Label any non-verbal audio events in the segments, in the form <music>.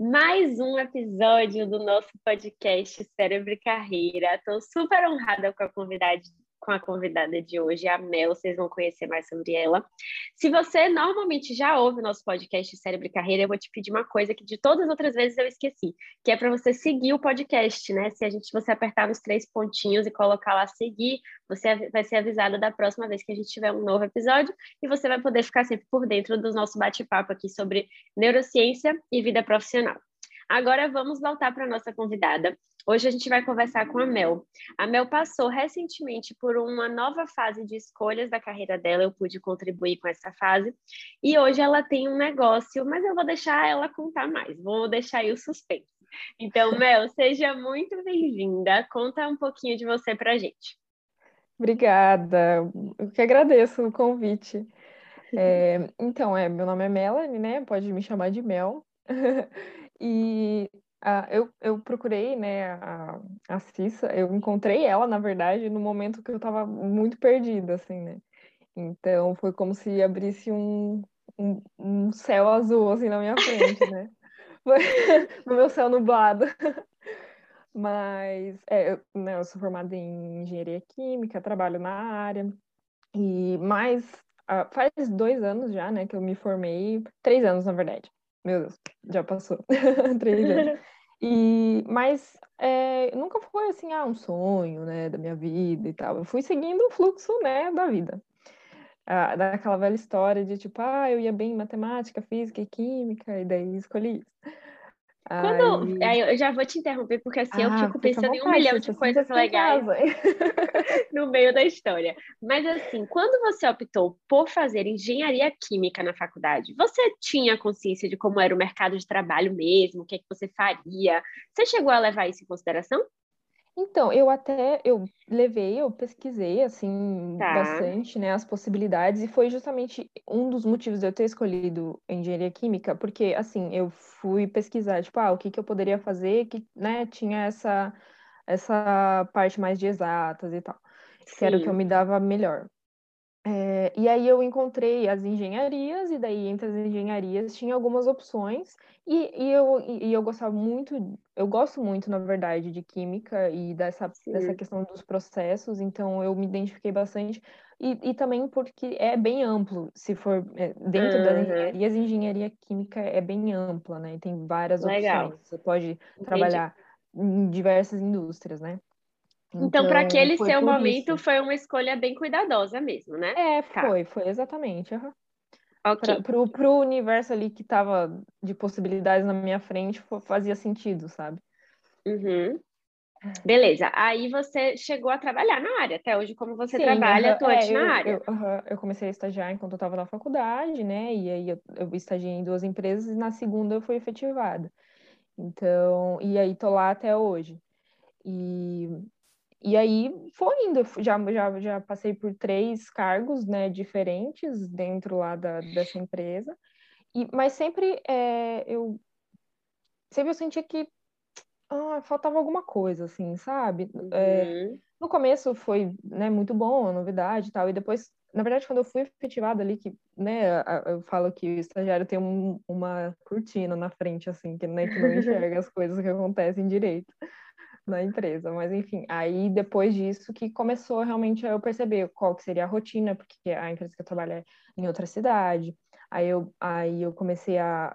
mais um episódio do nosso podcast Cérebro e Carreira. Estou super honrada com a convidada com a convidada de hoje, a Mel, vocês vão conhecer mais sobre ela. Se você normalmente já ouve o nosso podcast Cérebro e Carreira, eu vou te pedir uma coisa que de todas as outras vezes eu esqueci, que é para você seguir o podcast, né? Se a gente você apertar nos três pontinhos e colocar lá seguir, você vai ser avisada da próxima vez que a gente tiver um novo episódio e você vai poder ficar sempre por dentro do nosso bate-papo aqui sobre neurociência e vida profissional. Agora vamos voltar para a nossa convidada. Hoje a gente vai conversar com a Mel. A Mel passou recentemente por uma nova fase de escolhas da carreira dela, eu pude contribuir com essa fase. E hoje ela tem um negócio, mas eu vou deixar ela contar mais, vou deixar aí o suspense. Então, <laughs> Mel, seja muito bem-vinda. Conta um pouquinho de você para a gente. Obrigada, eu que agradeço o convite. É, então, é, meu nome é Melanie, né? Pode me chamar de Mel. <laughs> E ah, eu, eu procurei, né, a, a Cissa, eu encontrei ela, na verdade, no momento que eu estava muito perdida, assim, né? Então, foi como se abrisse um, um, um céu azul, assim, na minha frente, né? <laughs> <laughs> no meu céu nublado. <laughs> Mas, é, eu, né, eu sou formada em engenharia química, trabalho na área, e mais, uh, faz dois anos já, né, que eu me formei, três anos, na verdade. Meu Deus, já passou. <laughs> Três anos. <laughs> E, mas é, nunca foi assim, ah, um sonho, né, da minha vida e tal. Eu fui seguindo o fluxo, né, da vida. Ah, daquela velha história de tipo, ah, eu ia bem em matemática, física e química, e daí escolhi isso. Quando, aí eu já vou te interromper, porque assim, ah, eu fico pensando em um milhão de coisas legais <laughs> no meio da história. Mas assim, quando você optou por fazer engenharia química na faculdade, você tinha consciência de como era o mercado de trabalho mesmo, o que, é que você faria? Você chegou a levar isso em consideração? Então, eu até eu levei, eu pesquisei assim tá. bastante, né, as possibilidades e foi justamente um dos motivos de eu ter escolhido engenharia química, porque assim, eu fui pesquisar, tipo, ah, o que que eu poderia fazer que, né, tinha essa essa parte mais de exatas e tal, Sim. que era o que eu me dava melhor. É, e aí eu encontrei as engenharias, e daí entre as engenharias tinha algumas opções, e, e, eu, e eu gostava muito, eu gosto muito, na verdade, de química e dessa, dessa questão dos processos, então eu me identifiquei bastante, e, e também porque é bem amplo, se for é, dentro uhum. das engenharias, engenharia química é bem ampla, né? E tem várias Legal. opções, você pode Entendi. trabalhar em diversas indústrias, né? Então, então para aquele seu momento, isso. foi uma escolha bem cuidadosa mesmo, né? É, tá. foi, foi exatamente. Uhum. Okay. Para o pro universo ali que estava de possibilidades na minha frente, fazia sentido, sabe? Uhum. Beleza. Aí você chegou a trabalhar na área, até hoje, como você Sim, trabalha atuante é, na área. Eu, eu, comecei a estagiar enquanto eu estava na faculdade, né? E aí eu, eu estagiei em duas empresas e na segunda eu fui efetivada. Então, e aí tô lá até hoje. E e aí foi indo, já, já, já passei por três cargos né, diferentes dentro lá da, dessa empresa, e, mas sempre é, eu sempre eu sentia que ah, faltava alguma coisa, assim, sabe? É, uhum. É, no começo foi né, muito bom, a novidade e tal, e depois, na verdade, quando eu fui efetivada ali, que né, eu falo que o estagiário tem um, uma cortina na frente, assim, que, né, que não enxerga as coisas que acontecem direito na empresa, mas enfim, aí depois disso que começou realmente eu perceber qual que seria a rotina, porque a empresa que eu trabalho é em outra cidade, aí eu, aí eu comecei a,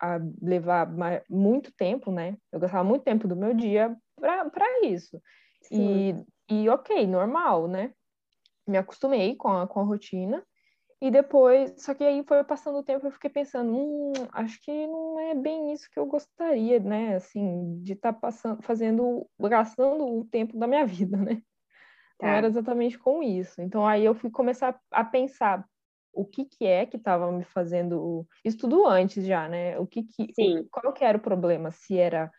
a levar muito tempo, né? Eu gastava muito tempo do meu dia para isso. E, e ok, normal, né? Me acostumei com a, com a rotina, e depois, só que aí foi passando o tempo, eu fiquei pensando, hum, acho que não é bem isso que eu gostaria, né? Assim, de estar tá passando, fazendo, gastando o tempo da minha <laughs> vida, né? Tá. Não era exatamente com isso. Então aí eu fui começar a pensar o que que é que estava me fazendo isso tudo antes já, né? O que que Sim. qual que era o problema? Se era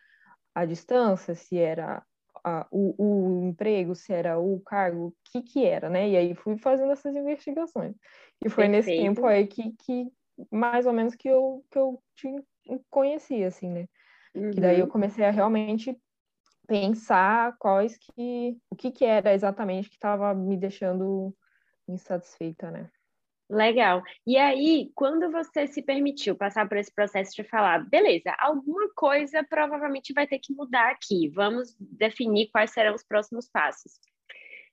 a distância, se era a, o, o emprego, se era o cargo, o que que era, né? E aí fui fazendo essas investigações. E foi Perfeito. nesse tempo aí que, que mais ou menos que eu, que eu te conheci, assim, né? Uhum. Que daí eu uhum. comecei a realmente pensar quais que... O que que era exatamente que estava me deixando insatisfeita, né? Legal. E aí, quando você se permitiu passar por esse processo de falar, beleza, alguma coisa provavelmente vai ter que mudar aqui, vamos definir quais serão os próximos passos.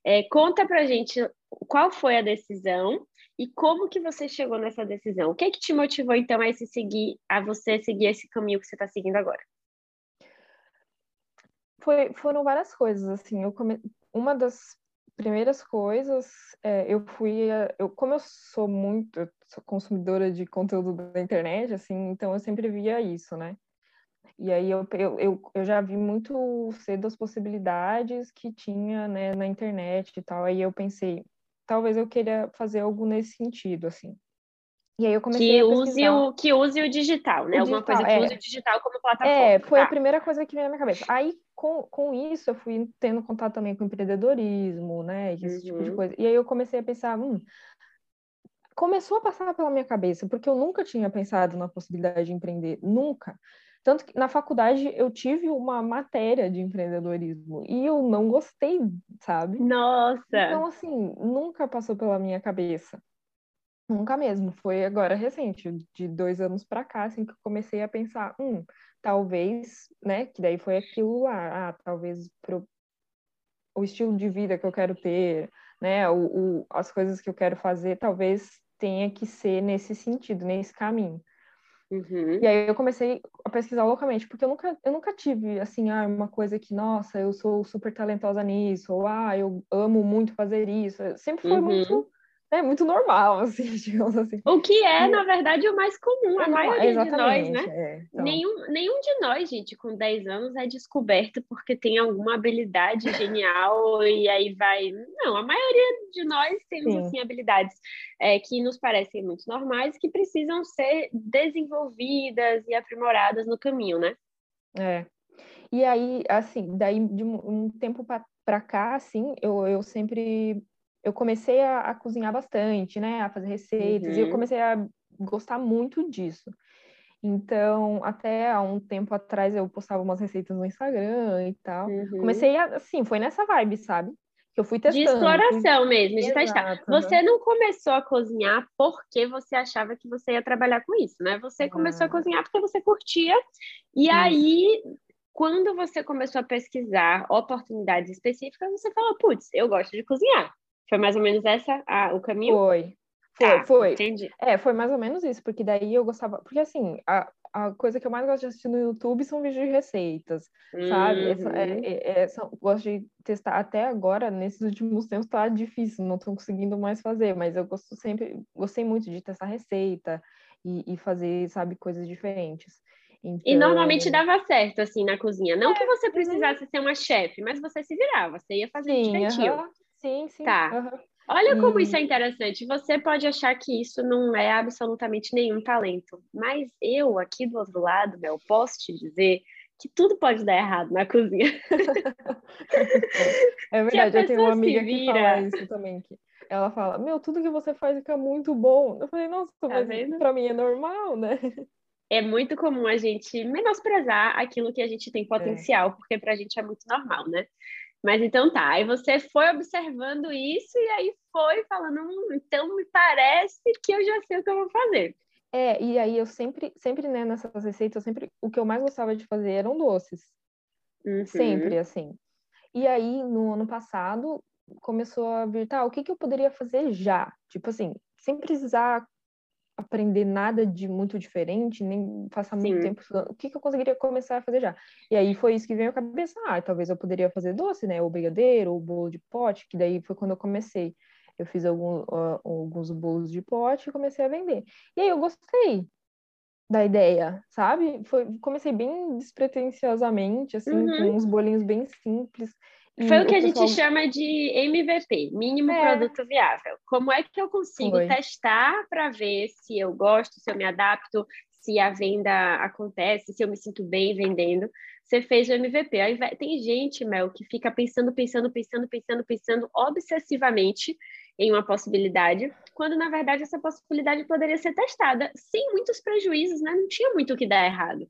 É, conta pra gente qual foi a decisão e como que você chegou nessa decisão. O que, é que te motivou, então, a, esse seguir, a você seguir esse caminho que você está seguindo agora? Foi, foram várias coisas, assim, eu come... uma das primeiras coisas, é, eu fui, eu, como eu sou muito eu sou consumidora de conteúdo da internet, assim, então eu sempre via isso, né? E aí eu, eu, eu, eu já vi muito cedo as possibilidades que tinha né, na internet e tal. Aí eu pensei, talvez eu queria fazer algo nesse sentido, assim. E aí eu comecei que a use o Que use o digital, né? O Alguma digital, coisa que é. use o digital como plataforma. É, foi tá. a primeira coisa que veio na minha cabeça. Aí, com, com isso, eu fui tendo contato também com empreendedorismo, né? Esse uhum. tipo de uhum. coisa. E aí eu comecei a pensar, hum, começou a passar pela minha cabeça, porque eu nunca tinha pensado na possibilidade de empreender, nunca. Tanto que na faculdade eu tive uma matéria de empreendedorismo e eu não gostei, sabe? Nossa! Então, assim, nunca passou pela minha cabeça. Nunca mesmo. Foi agora recente, de dois anos para cá, assim, que eu comecei a pensar, hum, talvez, né? Que daí foi aquilo lá, ah, talvez pro, o estilo de vida que eu quero ter, né? O, o, as coisas que eu quero fazer, talvez tenha que ser nesse sentido, nesse caminho. Uhum. E aí eu comecei a pesquisar loucamente, porque eu nunca, eu nunca tive, assim, ah, uma coisa que, nossa, eu sou super talentosa nisso, ou, ah, eu amo muito fazer isso. Sempre foi uhum. muito é muito normal, <laughs> assim, digamos assim. O que é, na verdade, o mais comum, a é, maioria de nós, né? É, então... nenhum, nenhum de nós, gente, com 10 anos é descoberto porque tem alguma habilidade genial e aí vai. Não, a maioria de nós temos, Sim. assim, habilidades é, que nos parecem muito normais, que precisam ser desenvolvidas e aprimoradas no caminho, né? É. E aí, assim, daí de um tempo para cá, assim, eu, eu sempre eu comecei a, a, cozinhar bastante, né? A fazer receitas, uhum. e eu uhum. comecei a gostar muito disso. Então, até há um tempo atrás eu postava umas receitas no Instagram e tal. Uhum. Comecei a, assim, foi nessa vibe, sabe? Que eu fui testando. De exploração mesmo, de testar. Você não começou a cozinhar porque você achava que você ia trabalhar com isso, né? Você ah. começou a cozinhar porque você curtia. E aí, quando você começou a pesquisar oportunidades específicas, você falou, putz, eu gosto de cozinhar. Foi mais ou menos essa a, o caminho? Foi. Foi, tá, foi. Entendi. É, foi mais ou menos isso, porque daí eu gostava. Porque assim, a, a coisa que eu mais gosto de assistir no YouTube são vídeos de receitas, uhum. sabe? Essa, é, é, é, são, gosto de testar. Até agora, nesses últimos tempos, tá difícil, não tô conseguindo mais fazer, mas eu gosto sempre, gostei muito de testar receita e, e fazer, sabe, coisas diferentes. Então... E normalmente dava certo, assim, na cozinha. Não é, que você precisasse uhum. ser uma chefe, mas você se virava, você ia fazer Sim, direitinho. Uhum. Sim, sim. Tá. Uhum. Olha como isso é interessante. Você pode achar que isso não é absolutamente nenhum talento, mas eu aqui do outro lado, Mel, posso te dizer que tudo pode dar errado na cozinha. <laughs> é verdade, eu tenho uma amiga que fala isso também. Que ela fala, meu, tudo que você faz fica muito bom. Eu falei, nossa, tá mas vendo? pra mim é normal, né? É muito comum a gente menosprezar aquilo que a gente tem é. potencial, é. porque pra gente é muito normal, né? Mas então tá, aí você foi observando isso e aí foi falando, hum, então me parece que eu já sei o que eu vou fazer. É, e aí eu sempre, sempre, né, nessas receitas, eu sempre, o que eu mais gostava de fazer eram doces. Uhum. Sempre, assim. E aí, no ano passado, começou a vir, tá, o que que eu poderia fazer já? Tipo assim, sem precisar aprender nada de muito diferente, nem passar muito tempo estudando. O que, que eu conseguiria começar a fazer já? E aí foi isso que veio à cabeça. Ah, talvez eu poderia fazer doce, né? Ou brigadeiro, ou bolo de pote, que daí foi quando eu comecei. Eu fiz algum, uh, alguns bolos de pote e comecei a vender. E aí eu gostei da ideia, sabe? Foi, comecei bem despretensiosamente, assim, uhum. com uns bolinhos bem simples. Foi o que a gente chama de MVP, mínimo é. produto viável. Como é que eu consigo Foi. testar para ver se eu gosto, se eu me adapto, se a venda acontece, se eu me sinto bem vendendo? Você fez o MVP. Aí tem gente, Mel, que fica pensando, pensando, pensando, pensando, pensando obsessivamente em uma possibilidade, quando na verdade essa possibilidade poderia ser testada sem muitos prejuízos, né? Não tinha muito o que dar errado.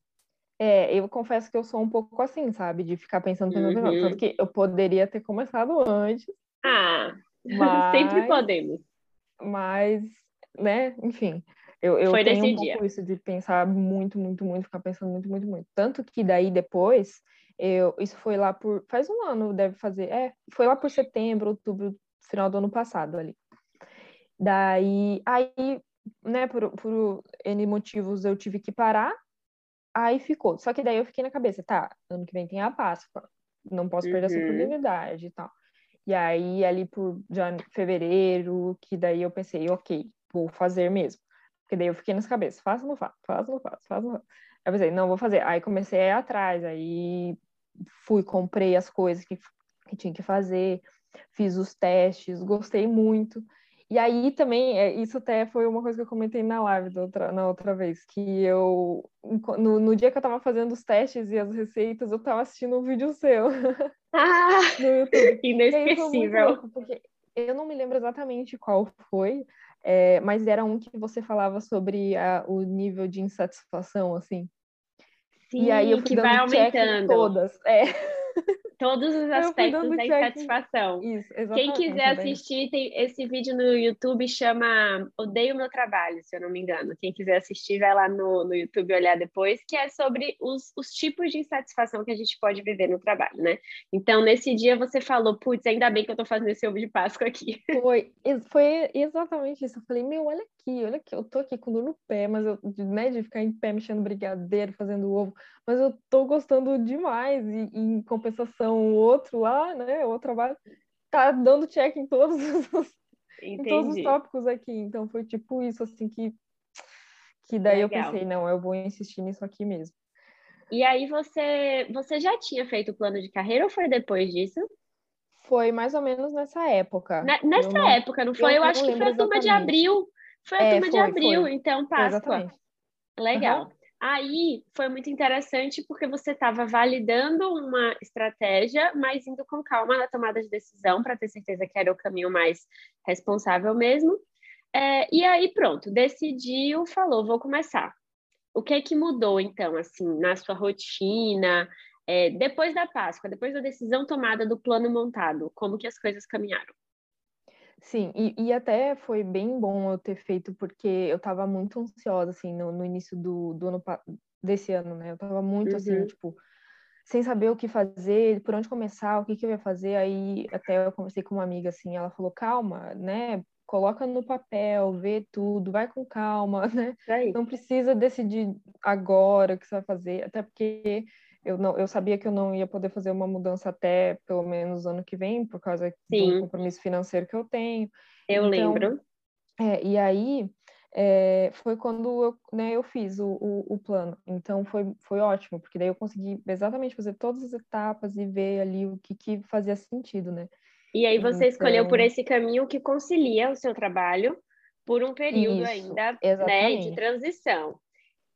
É, eu confesso que eu sou um pouco assim, sabe? De ficar pensando, pensando, uhum. Tanto que eu poderia ter começado antes. Ah, <laughs> mas... sempre podemos. Mas né? Enfim, eu, eu Foi tenho um pouco dia. isso de pensar muito, muito, muito, ficar pensando muito, muito, muito. Tanto que daí depois, eu, isso foi lá por, faz um ano, deve fazer, é, foi lá por setembro, outubro, final do ano passado ali. Daí, aí, né, por, por N motivos eu tive que parar, aí ficou. Só que daí eu fiquei na cabeça, tá, ano que vem tem a Páscoa, não posso perder essa Uhum. oportunidade e tal. E aí, ali por fevereiro, que daí eu pensei, ok, vou fazer mesmo. Porque daí eu fiquei nessa cabeça, faço ou não faço, faço ou não faço, faço ou não faço. Aí eu pensei, não, vou fazer. Aí comecei a ir atrás, aí fui, comprei as coisas que, que tinha que fazer, fiz os testes, gostei muito. E aí também, é, isso até foi uma coisa que eu comentei na live outra, na outra vez, que eu, no, no dia que eu tava fazendo os testes e as receitas, eu tava assistindo um vídeo seu <laughs> Ah, <laughs> no YouTube. Inesquecível. louco, porque eu não me lembro exatamente qual foi, é, mas era um que você falava sobre a, o nível de insatisfação, assim. Sim, e aí eu fui que dando vai aumentando. todas. É, Todos os aspectos da insatisfação. Isso, Quem quiser assistir, tem esse vídeo no YouTube chama Odeio Meu Trabalho, se eu não me engano. Quem quiser assistir, vai lá no, no YouTube olhar depois, que é sobre os, os tipos de insatisfação que a gente pode viver no trabalho, né? Então, nesse dia você falou, putz, ainda bem que eu tô fazendo esse ovo de Páscoa aqui. <laughs> Foi, foi exatamente isso. Eu falei, meu, olha aqui, olha aqui, eu tô aqui com dor no pé, mas eu, de- né, de ficar em pé mexendo brigadeiro, fazendo ovo, mas eu tô gostando demais. E, e em compensação, o outro lá, né, o outro trabalho, tá dando check em todos os, <laughs> em todos os tópicos aqui. Então foi tipo isso, assim, que, que daí eu Legal. pensei, não, eu vou insistir nisso aqui mesmo. E aí você, você já tinha feito o plano de carreira ou foi depois disso? Foi mais ou menos nessa época. Na- Eu nessa não- época, não foi? eu Eu, não acho que foi a turma de exatamente. abril. Foi a É, turma de foi, abril, foi. então Páscoa. exatamente. Legal. Aí foi muito interessante porque você estava validando uma estratégia, mas indo com calma na tomada de decisão para ter certeza que era o caminho mais responsável mesmo. É, e aí pronto, decidiu, falou, vou começar. O que é que mudou então, assim, na sua rotina, é, depois da Páscoa, depois da decisão tomada do plano montado, como que as coisas caminharam? Sim, e, e até foi bem bom eu ter feito, porque eu tava muito ansiosa, assim, no, no início do, do ano, desse ano, né? Eu tava muito, assim, Uhum. tipo, sem saber o que fazer, por onde começar, o que que eu ia fazer. Aí até eu conversei com uma amiga, assim, ela falou, calma, né? Coloca no papel, vê tudo, vai com calma, <laughs> né? Não precisa decidir agora o que você vai fazer, até porque eu, não, eu sabia que eu não ia poder fazer uma mudança até pelo menos ano que vem, por causa Sim. um compromisso financeiro que eu tenho. Eu Então, lembro. É, e aí é, foi quando eu, né, eu fiz o, o, o plano. Então foi, foi ótimo, porque daí eu consegui exatamente fazer todas as etapas e ver ali o que, que fazia sentido, né? E aí você escolheu por Então- esse caminho que concilia o seu trabalho por um período Isso, ainda, né, de transição.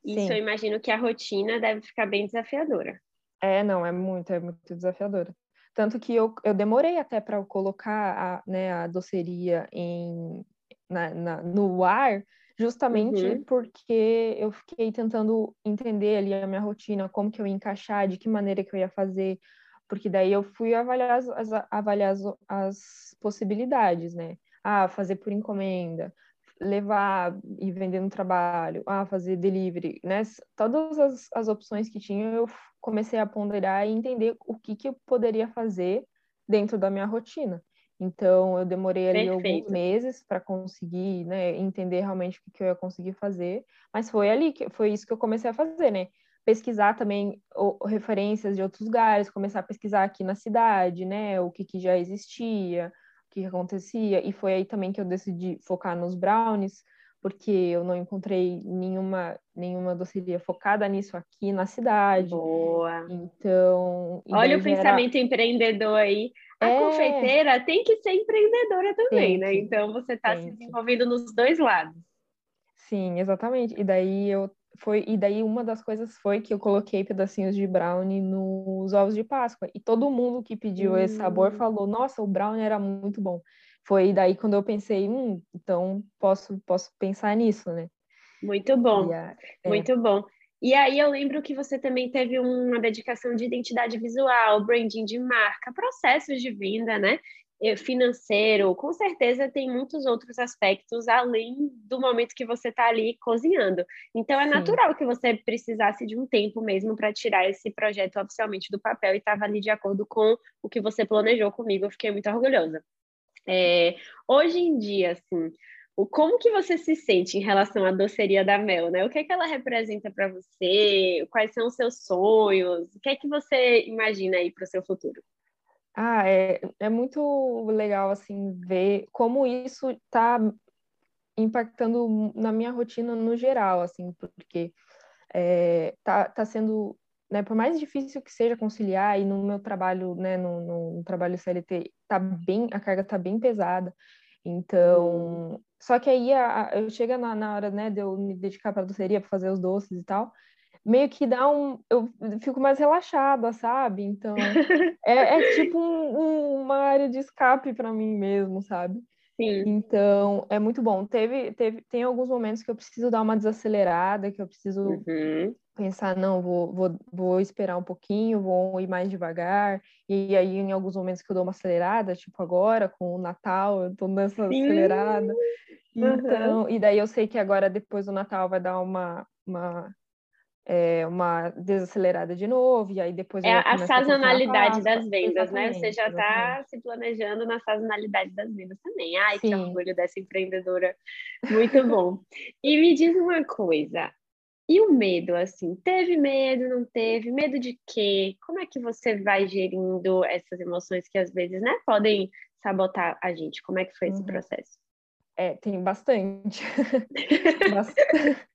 Isso Sim. eu imagino que a rotina deve ficar bem desafiadora. É, não, é muito, é muito desafiadora. Tanto que eu, eu demorei até para colocar a, né, a doceria em, na, na- no ar, justamente Uhum. porque eu fiquei tentando entender ali a minha rotina, como que eu ia encaixar, de que maneira que eu ia fazer, porque daí eu fui avaliar as, as- avaliar as, as possibilidades, né? Ah, fazer por encomenda, levar e vender no trabalho, ah, fazer delivery, né? Todas as, as opções que tinha, eu comecei a ponderar e entender o que, que eu poderia fazer dentro da minha rotina. Então, eu demorei ali alguns Perfeito. meses para conseguir, né, entender realmente o que, que eu ia conseguir fazer, mas foi ali que foi isso que eu comecei a fazer, né? Pesquisar também o, referências de outros lugares, começar a pesquisar aqui na cidade, né, o que, que já existia, que, acontecia, e foi aí também que eu decidi focar nos brownies, porque eu não encontrei nenhuma, nenhuma doceria focada nisso aqui na cidade. Boa. Então, Olha o já era- pensamento empreendedor aí. A É. confeiteira tem que ser empreendedora também, Tem né? Então você está se desenvolvendo nos dois lados. Sim, exatamente. E daí eu foi e daí uma das coisas foi que eu coloquei pedacinhos de brownie nos ovos de Páscoa e todo mundo que pediu esse sabor Hum. falou: "Nossa, o brownie era muito bom". Foi daí quando eu pensei, hum, então posso posso pensar nisso, né? Muito bom. A- é. Muito bom. E aí eu lembro que você também teve uma dedicação de identidade visual, branding de marca, processos de venda, né? Financeiro, com certeza tem muitos outros aspectos além do momento que você está ali cozinhando. Então é Sim. natural que você precisasse de um tempo mesmo para tirar esse projeto oficialmente do papel e estava ali de acordo com o que você planejou comigo. Eu fiquei muito orgulhosa. É, hoje em dia, assim, o como que você se sente em relação à doceria da Mel, né? O que é que ela representa para você? Quais são os seus sonhos? O que é que você imagina aí para o seu futuro? Ah, é, é muito legal, assim, ver como isso está impactando na minha rotina no geral, assim, porque é, tá, tá sendo, né, por mais difícil que seja conciliar, e no meu trabalho, né, no, no, no trabalho CLT, tá bem, a carga tá bem pesada, então, hum. só que aí a, a, eu chega na, na hora, né, de eu me dedicar para doceria, para fazer os doces e tal, meio que dá um. Eu fico mais relaxada, sabe? Então, <laughs> é, é tipo um, um, uma área de escape para mim mesmo, sabe? Sim. Então, é muito bom. Teve, teve, tem alguns momentos que eu preciso dar uma desacelerada, que eu preciso uhum. pensar, não, vou, vou, vou esperar um pouquinho, vou ir mais devagar. E aí, em alguns momentos que eu dou uma acelerada, tipo agora, com o Natal, eu tô nessa Sim. acelerada. Então, uhum. e daí eu sei que agora, depois do Natal, vai dar uma, uma é, uma desacelerada de novo, e aí depois... É a sazonalidade das vendas, né? Você já está se planejando na sazonalidade das vendas também. Ai, Sim. que orgulho dessa empreendedora. Muito bom. e me diz uma coisa, e o medo, assim, teve medo, não teve? Medo de quê? Como é que você vai gerindo essas emoções que às vezes, né, podem sabotar a gente? Como é que foi esse uhum. processo? É, tem bastante. <laughs> <laughs> bastante.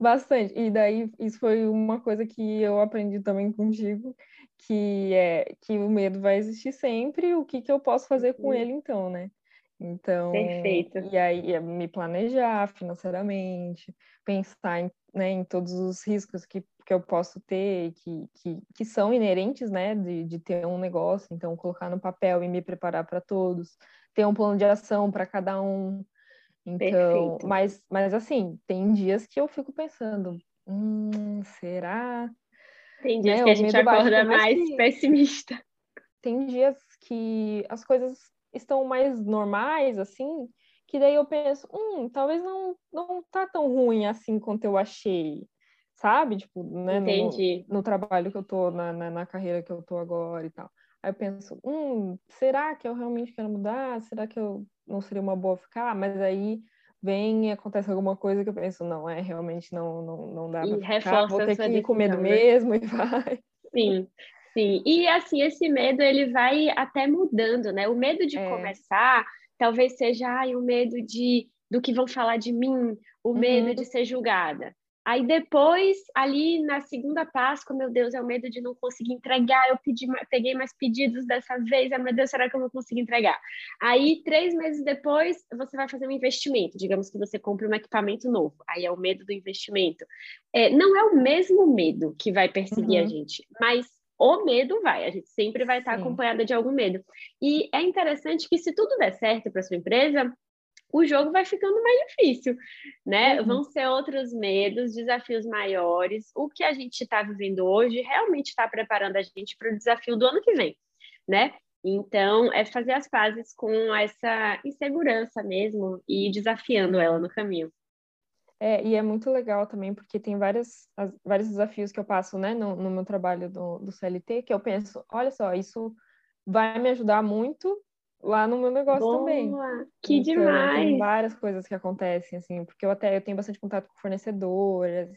Bastante. E daí, isso foi uma coisa que eu aprendi também contigo, que é que o medo vai existir sempre, o que, que eu posso fazer com ele então, né? Então, Perfeito. e aí é me planejar financeiramente, pensar em, né, em todos os riscos que, que eu posso ter, que, que, que são inerentes, né, de, de ter um negócio, então colocar no papel e me preparar para todos, ter um plano de ação para cada um, então, mas, mas assim, tem dias que eu fico pensando, hum, será? Tem dias né? que a gente acorda mais que... pessimista. Tem dias que as coisas estão mais normais, assim, que daí eu penso, hum, talvez não, não tá tão ruim assim quanto eu achei, sabe? Tipo, né, Entendi. No, no trabalho que eu tô, na, na, na carreira que eu tô agora e tal. Aí eu penso, hum, será que eu realmente quero mudar? Será que eu não seria uma boa ficar? Mas aí vem e acontece alguma coisa que eu penso, não, é, realmente não, não, não dá pra ficar, vou ter que ir com medo né? mesmo <laughs> e vai. Sim, sim. E assim, esse medo, ele vai até mudando, né? O medo de é. começar, talvez seja ai, o medo de do que vão falar de mim, o medo uhum. de ser julgada. Aí depois, ali na segunda Páscoa, meu Deus, é o medo de não conseguir entregar. Eu pedi, peguei mais pedidos dessa vez. Meu Deus, será que eu vou conseguir entregar? Aí, três meses depois, você vai fazer um investimento. Digamos que você compre um equipamento novo. Aí é o medo do investimento. É, não é o mesmo medo que vai perseguir uhum. a gente, mas o medo vai. A gente sempre vai estar Sim. acompanhada de algum medo. E é interessante que, se tudo der certo para sua empresa, o jogo vai ficando mais difícil, né? Uhum. Vão ser outros medos, desafios maiores. O que a gente está vivendo hoje realmente está preparando a gente para o desafio do ano que vem, né? Então, é fazer as pazes com essa insegurança mesmo e desafiando ela no caminho. É, e é muito legal também, porque tem várias, as, vários desafios que eu passo né, no, no meu trabalho do, do CLT, que eu penso, olha só, isso vai me ajudar muito lá no meu negócio Boa, também. Que então, demais! Tem várias coisas que acontecem, assim, porque eu até eu tenho bastante contato com fornecedoras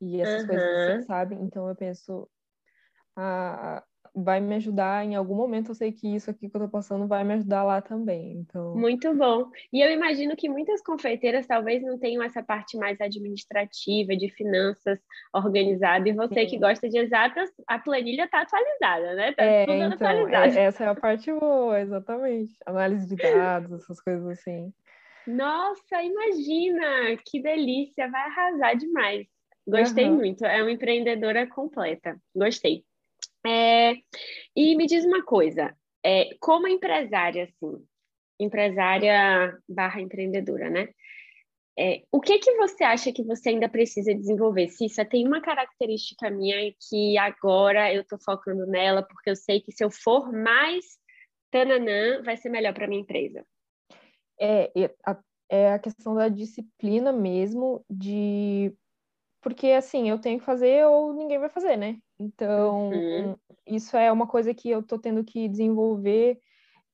e essas uhum. coisas assim, sabe? Então eu penso, ah, vai me ajudar em algum momento. Eu sei que isso aqui que eu tô passando vai me ajudar lá também. Então... Muito bom. E eu imagino que muitas confeiteiras talvez não tenham essa parte mais administrativa, de finanças organizada. E você Sim. que gosta de exatas, a planilha tá atualizada, né? Tá é, tudo então, atualizado. É, essa é a parte boa, exatamente. Análise de dados, essas coisas assim. Nossa, imagina! Que delícia! Vai arrasar demais. Gostei uhum. muito. É uma empreendedora completa. Gostei. É, e me diz uma coisa, é, como empresária, assim, empresária barra empreendedora, né? É, o que que você acha que você ainda precisa desenvolver? Cissa, tem uma característica minha que agora eu estou focando nela, porque eu sei que se eu for mais tananã, vai ser melhor para minha empresa? É, a, é a questão da disciplina mesmo, de porque assim, eu tenho que fazer ou ninguém vai fazer, né? Então, uhum. isso é uma coisa que eu tô tendo que desenvolver,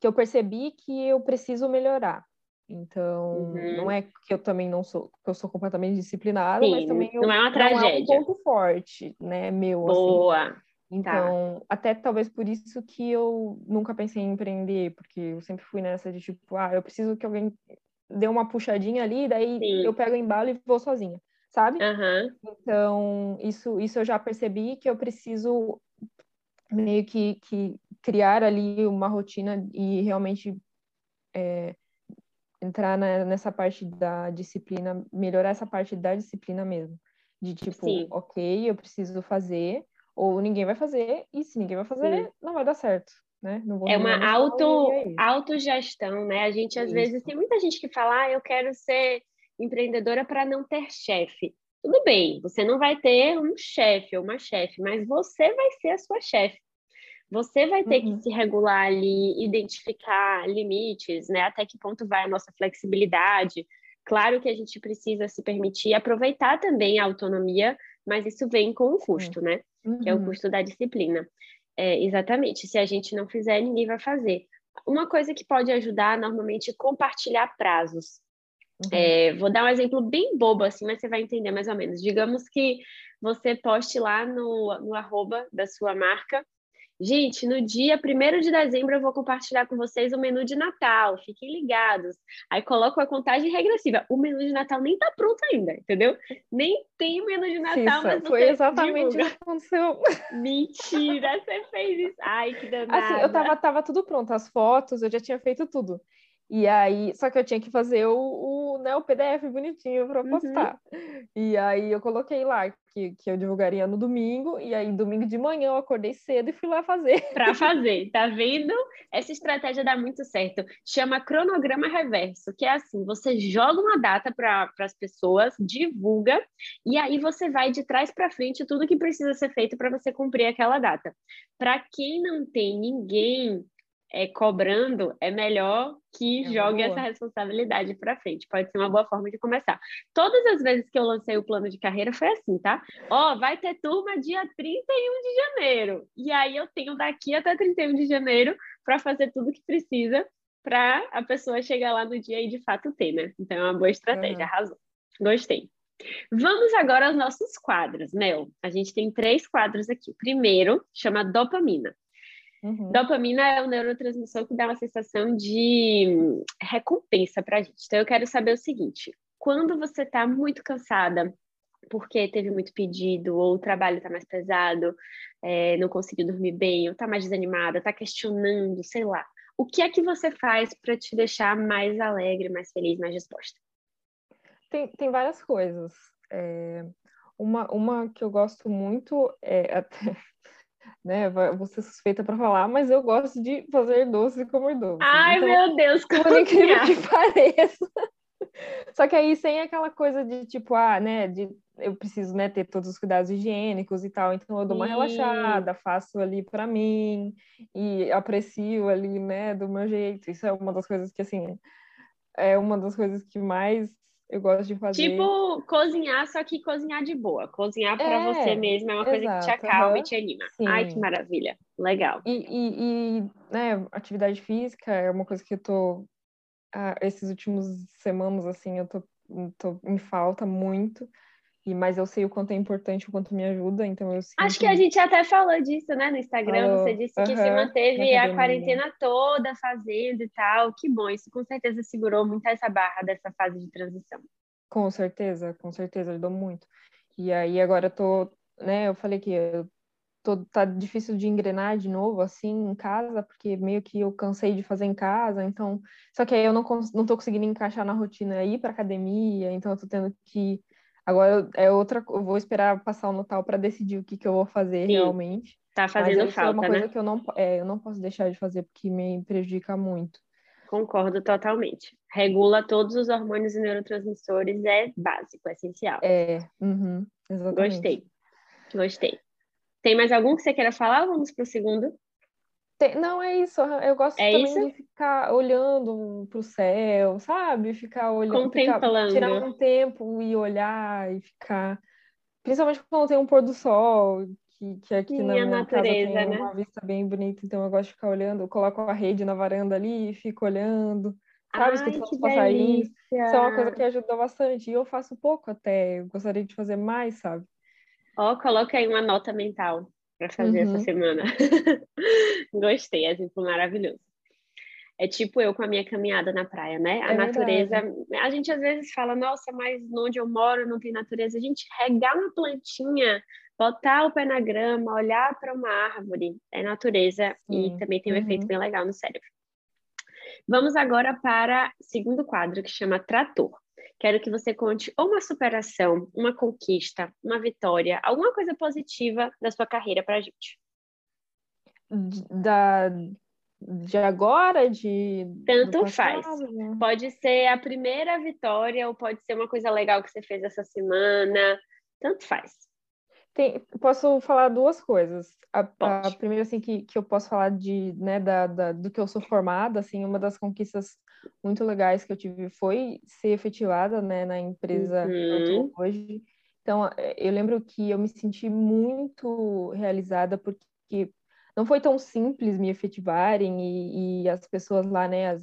que eu percebi que eu preciso melhorar. Então, uhum. não é que eu também não sou, que eu sou completamente disciplinada, Sim, mas também eu, não é uma tragédia. Não é um ponto forte, né, meu. Assim. Boa. Assim. Então, tá. até talvez por isso que eu nunca pensei em empreender, porque eu sempre fui nessa de tipo, ah, eu preciso que alguém dê uma puxadinha ali, daí Sim. eu pego o embalo e vou sozinha, sabe? Uhum. Então, isso, isso eu já percebi que eu preciso meio que, que criar ali uma rotina e realmente é, entrar na, nessa parte da disciplina, melhorar essa parte da disciplina mesmo. De tipo, Sim. ok, eu preciso fazer, ou ninguém vai fazer, e se ninguém vai fazer, Sim. não vai dar certo. Né? é uma auto, é autogestão, né? A gente, às isso. vezes, tem muita gente que fala, ah, eu quero ser empreendedora para não ter chefe. Tudo bem, você não vai ter um chefe ou uma chefe, mas você vai ser a sua chefe. Você vai ter uhum. que se regular ali, identificar limites, né? Até que ponto vai a nossa flexibilidade. Claro que a gente precisa se permitir aproveitar também a autonomia, mas isso vem com um custo, né? Uhum. Que é o uhum. custo da disciplina. É, exatamente. Se a gente não fizer, ninguém vai fazer. Uma coisa que pode ajudar, normalmente, é compartilhar prazos. Uhum. É, vou dar um exemplo bem bobo, assim, mas você vai entender mais ou menos. Digamos que você poste lá no, no arroba da sua marca Gente, no dia 1 de dezembro eu vou compartilhar com vocês o menu de Natal, fiquem ligados. Aí coloco a contagem regressiva. O menu de Natal nem tá pronto ainda, entendeu? Nem tem menu de Natal, Cissa, mas foi exatamente o que aconteceu. <laughs> Mentira, você fez isso. Ai, que danada. Assim, eu tava, tava tudo pronto, as fotos, eu já tinha feito tudo. E aí, só que eu tinha que fazer o, o, né, o PDF bonitinho para uhum. postar. Uhum. E aí eu coloquei lá que, que eu divulgaria no domingo, e aí domingo de manhã eu acordei cedo e fui lá fazer. Para fazer, tá vendo? Essa estratégia dá muito certo. Chama cronograma reverso, que é assim: você joga uma data para as pessoas, divulga, e aí você vai de trás para frente tudo que precisa ser feito para você cumprir aquela data. Para quem não tem ninguém é, cobrando, é melhor que é jogue boa. essa responsabilidade para frente. Pode ser uma boa forma de começar. Todas as vezes que eu lancei o plano de carreira foi assim, tá? Ó, vai ter turma dia 31 de janeiro. E aí eu tenho daqui até 31 de janeiro para fazer tudo que precisa para a pessoa chegar lá no dia e de fato ter, né? Então é uma boa estratégia, uhum. arrasou. Gostei. Vamos agora aos nossos quadros, Mel. A gente tem três quadros aqui. O primeiro chama dopamina. Uhum. Dopamina é um neurotransmissor que dá uma sensação de recompensa para a gente. Então, eu quero saber o seguinte: quando você está muito cansada, porque teve muito pedido, ou o trabalho está mais pesado, é, não conseguiu dormir bem, ou está mais desanimada, está questionando, sei lá. O que é que você faz para te deixar mais alegre, mais feliz, mais disposta? Tem, tem várias coisas. É, uma, uma que eu gosto muito é <laughs> até né? Ser suspeita para falar, mas eu gosto de fazer doce e comer doce. Ai, então, meu Deus, como incrível que <laughs> pareça. Só que aí sem aquela coisa de tipo, ah, né, de eu preciso, né, ter todos os cuidados higiênicos e tal, então eu dou uma Sim. relaxada, faço ali para mim e aprecio ali, né, do meu jeito. Isso é uma das coisas que assim, é uma das coisas que mais eu gosto de fazer. Tipo, cozinhar, só que cozinhar de boa. Cozinhar para é, você mesmo é uma coisa exato, que te acalma uhum. e te anima. Sim. Ai, que maravilha. Legal. E, e, e, né, atividade física é uma coisa que eu tô. Ah, esses últimos semanas, assim, eu tô, tô em falta muito. E, mas eu sei o quanto é importante, o quanto me ajuda, então eu sinto... Acho que a gente até falou disso, né, no Instagram, você disse que se manteve a quarentena toda fazendo e tal, que bom, isso com certeza segurou muito essa barra dessa fase de transição. Com certeza, com certeza, ajudou muito. E aí agora eu tô, né, eu falei que eu tô, tá difícil de engrenar de novo, assim, em casa, porque meio que eu cansei de fazer em casa, então... Só que aí eu não, não tô conseguindo encaixar na rotina ir pra academia, então eu tô tendo que Agora é outra, eu vou esperar passar o Natal para decidir o que, que eu vou fazer Sim, realmente. Tá fazendo Mas falta, é uma coisa né? que eu não, é, eu não posso deixar de fazer porque me prejudica muito. Concordo totalmente. Regula todos os hormônios e neurotransmissores é básico, é essencial. É, uhum, exatamente. Gostei. Gostei. Tem mais algum que você queira falar? Vamos para o segundo. Tem, não, é isso. Eu gosto é também isso? de ficar olhando para o céu, sabe? Ficar olhando, Contemplando. Ficar, tirar um tempo e olhar e ficar. Principalmente quando tem um pôr do sol, que, que aqui na minha natureza, casa tem né? uma vista bem bonita, então eu gosto de ficar olhando. Eu coloco a rede na varanda ali e fico olhando, sabe? Ai, Escutando os passarinhos. delícia! Isso é uma coisa que ajuda bastante. E eu faço pouco até. Eu gostaria de fazer mais, sabe? Ó, coloca aí uma nota mental para fazer essa Uhum. semana. <laughs> Gostei, é tipo maravilhoso. É tipo eu com a minha caminhada na praia, né? A É natureza, verdade. a gente às vezes fala, nossa, mas onde eu moro não tem natureza. A gente regar uma plantinha, botar o pé na grama, olhar para uma árvore, é natureza e Sim. também tem um efeito Uhum. bem legal no cérebro. Vamos agora para o segundo quadro que chama Trator. Quero que você conte ou uma superação, uma conquista, uma vitória, alguma coisa positiva da sua carreira para a gente. Da, de agora, de Tanto faz. passado, né? Pode ser a primeira vitória ou pode ser uma coisa legal que você fez essa semana. Tanto faz. Tem, posso falar duas coisas. A, a primeira, assim, que, que eu posso falar de, né, da, da, do que eu sou formada, assim, uma das conquistas muito legais que eu tive foi ser efetivada, né, na empresa que eu Uhum. tô hoje. Então, eh, eu lembro que eu me senti muito realizada porque não foi tão simples me efetivarem e, e as pessoas lá, né, as,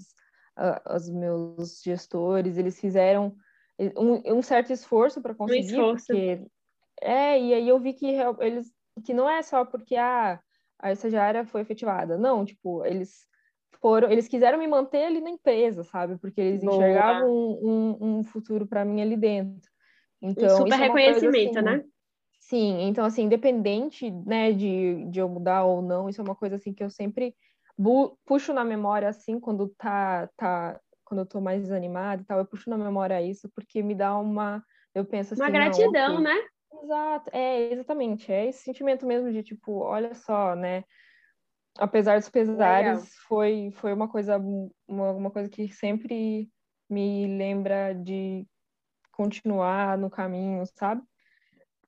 a- os meus gestores, eles fizeram um, um certo esforço para Um conseguir, esforço. porque é, e aí eu vi que eles que não é só porque ah, a estagiária foi efetivada. Não, tipo, eles foram, eles quiseram me manter ali na empresa, sabe? Porque eles Boa. enxergavam um, um, um futuro para mim ali dentro. Então, super é uma reconhecimento, assim, né? Sim, então assim, independente, né, de, de eu mudar ou não, isso é uma coisa assim que eu sempre puxo na memória assim quando tá tá quando eu tô mais desanimada e tal, eu puxo na memória isso porque me dá uma eu penso Uma assim, não, gratidão, ok. né? Exato, é, exatamente, é esse sentimento mesmo de tipo, olha só, né? Apesar dos Legal. pesares, foi foi uma coisa uma, uma coisa que sempre me lembra de continuar no caminho, sabe?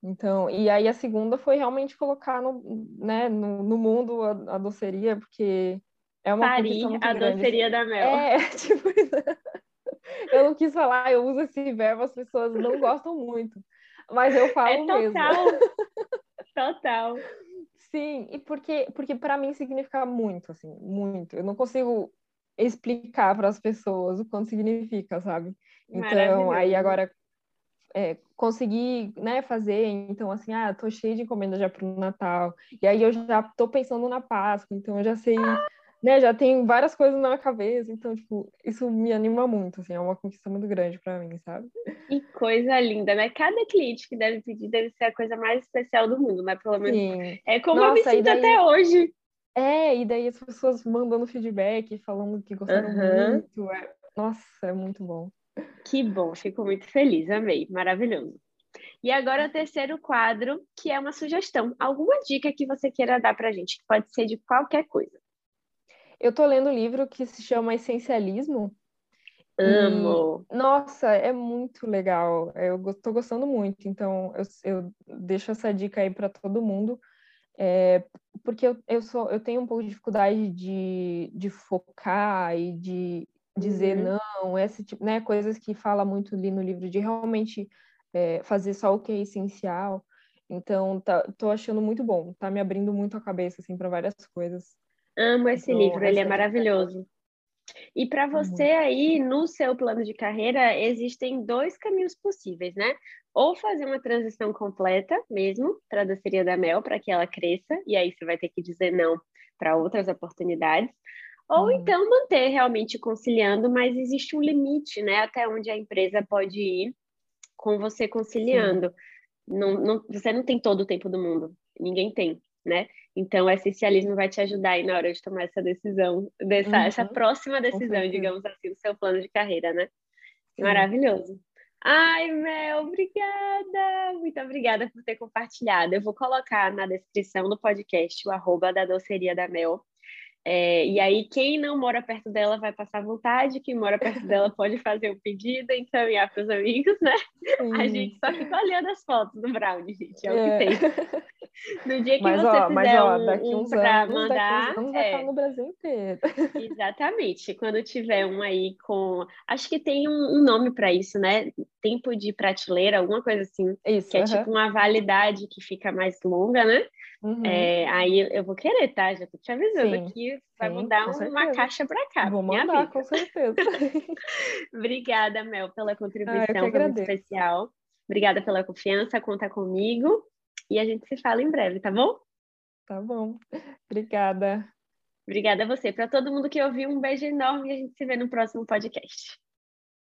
Então, e aí a segunda foi realmente colocar no, né, no, no mundo a, a doceria, porque é uma muito a grande. doceria assim. da Mel. É, <laughs> tipo, <laughs> eu não quis falar, eu uso esse verbo, as pessoas não gostam muito, mas eu falo É mesmo. total. <laughs> Total. Sim, e porque, porque para mim significa muito, assim, muito. Eu não consigo explicar para as pessoas o quanto significa, sabe? Então, aí agora é, consegui, né, fazer, então assim, ah, tô cheia de encomenda já pro Natal. E aí eu já tô pensando na Páscoa, então eu já sei, né, já tenho várias coisas na minha cabeça, então tipo, isso me anima muito, assim, é uma conquista muito grande para mim, sabe? Que coisa linda, né? Cada cliente que deve pedir deve ser a coisa mais especial do mundo, mas pelo menos Sim. é como eu me Nossa, sinto daí- até hoje. É, e daí as pessoas mandando feedback, falando que gostaram Aham. muito. é- Nossa, é muito bom. Que bom, fico muito feliz, amei, maravilhoso. E agora o terceiro quadro, que é uma sugestão. Alguma dica que você queira dar pra gente, que pode ser de qualquer coisa. Eu tô lendo um livro que se chama Essencialismo. E, Amo. nossa, é muito legal. Eu tô gostando muito. Então, eu, eu deixo essa dica aí para todo mundo. É, porque eu, eu, sou, eu tenho um pouco de dificuldade de, de focar e de dizer Uhum. não, esse tipo, né, coisas que fala muito ali no livro, de realmente é, fazer só o que é essencial. Então, tá, tô achando muito bom. Tá me abrindo muito a cabeça, assim, para várias coisas. Amo esse livro, ele é é maravilhoso. E para você aí, no seu plano de carreira, existem dois caminhos possíveis, né? Ou fazer uma transição completa mesmo para a doceria da Mel, para que ela cresça, e aí você vai ter que dizer não para outras oportunidades. Ou Uhum. então manter realmente conciliando, mas existe um limite, né? Até onde a empresa pode ir com você conciliando. Não, não, você não tem todo o tempo do mundo, ninguém tem, né? Então, o essencialismo vai te ajudar aí na hora de tomar essa decisão, dessa, Uhum. essa próxima decisão, digamos assim, do seu plano de carreira, né? Sim. Maravilhoso. Ai, Mel, obrigada! Muito obrigada por ter compartilhado. Eu vou colocar na descrição do podcast o arroba da doceria da Mel. É, e aí, quem não mora perto dela vai passar vontade, quem mora perto dela <laughs> pode fazer o pedido, encaminhar para os amigos, né? A Sim. gente só fica olhando as fotos do Brownie, gente. É, o É. que tem. <laughs> No dia que mas, você ó, fizer mas, ó, um, um para mandar, daqui uns anos é, vai estar no Brasil inteiro. Exatamente. Quando tiver um aí com, acho que tem um, um nome para isso, né? Tempo de prateleira, alguma coisa assim, isso, que é tipo uma validade que fica mais longa, né? Uhum. É, aí eu vou querer, tá? Já tô te avisando sim, aqui. Vai sim, mandar uma caixa para cá. Vou mandar, com certeza. <laughs> Obrigada, Mel, pela contribuição, ah, foi muito especial. Obrigada pela confiança, conta comigo. E a gente se fala em breve, tá bom? Tá bom. Obrigada. Obrigada a você. Para todo mundo que ouviu, um beijo enorme e a gente se vê no próximo podcast.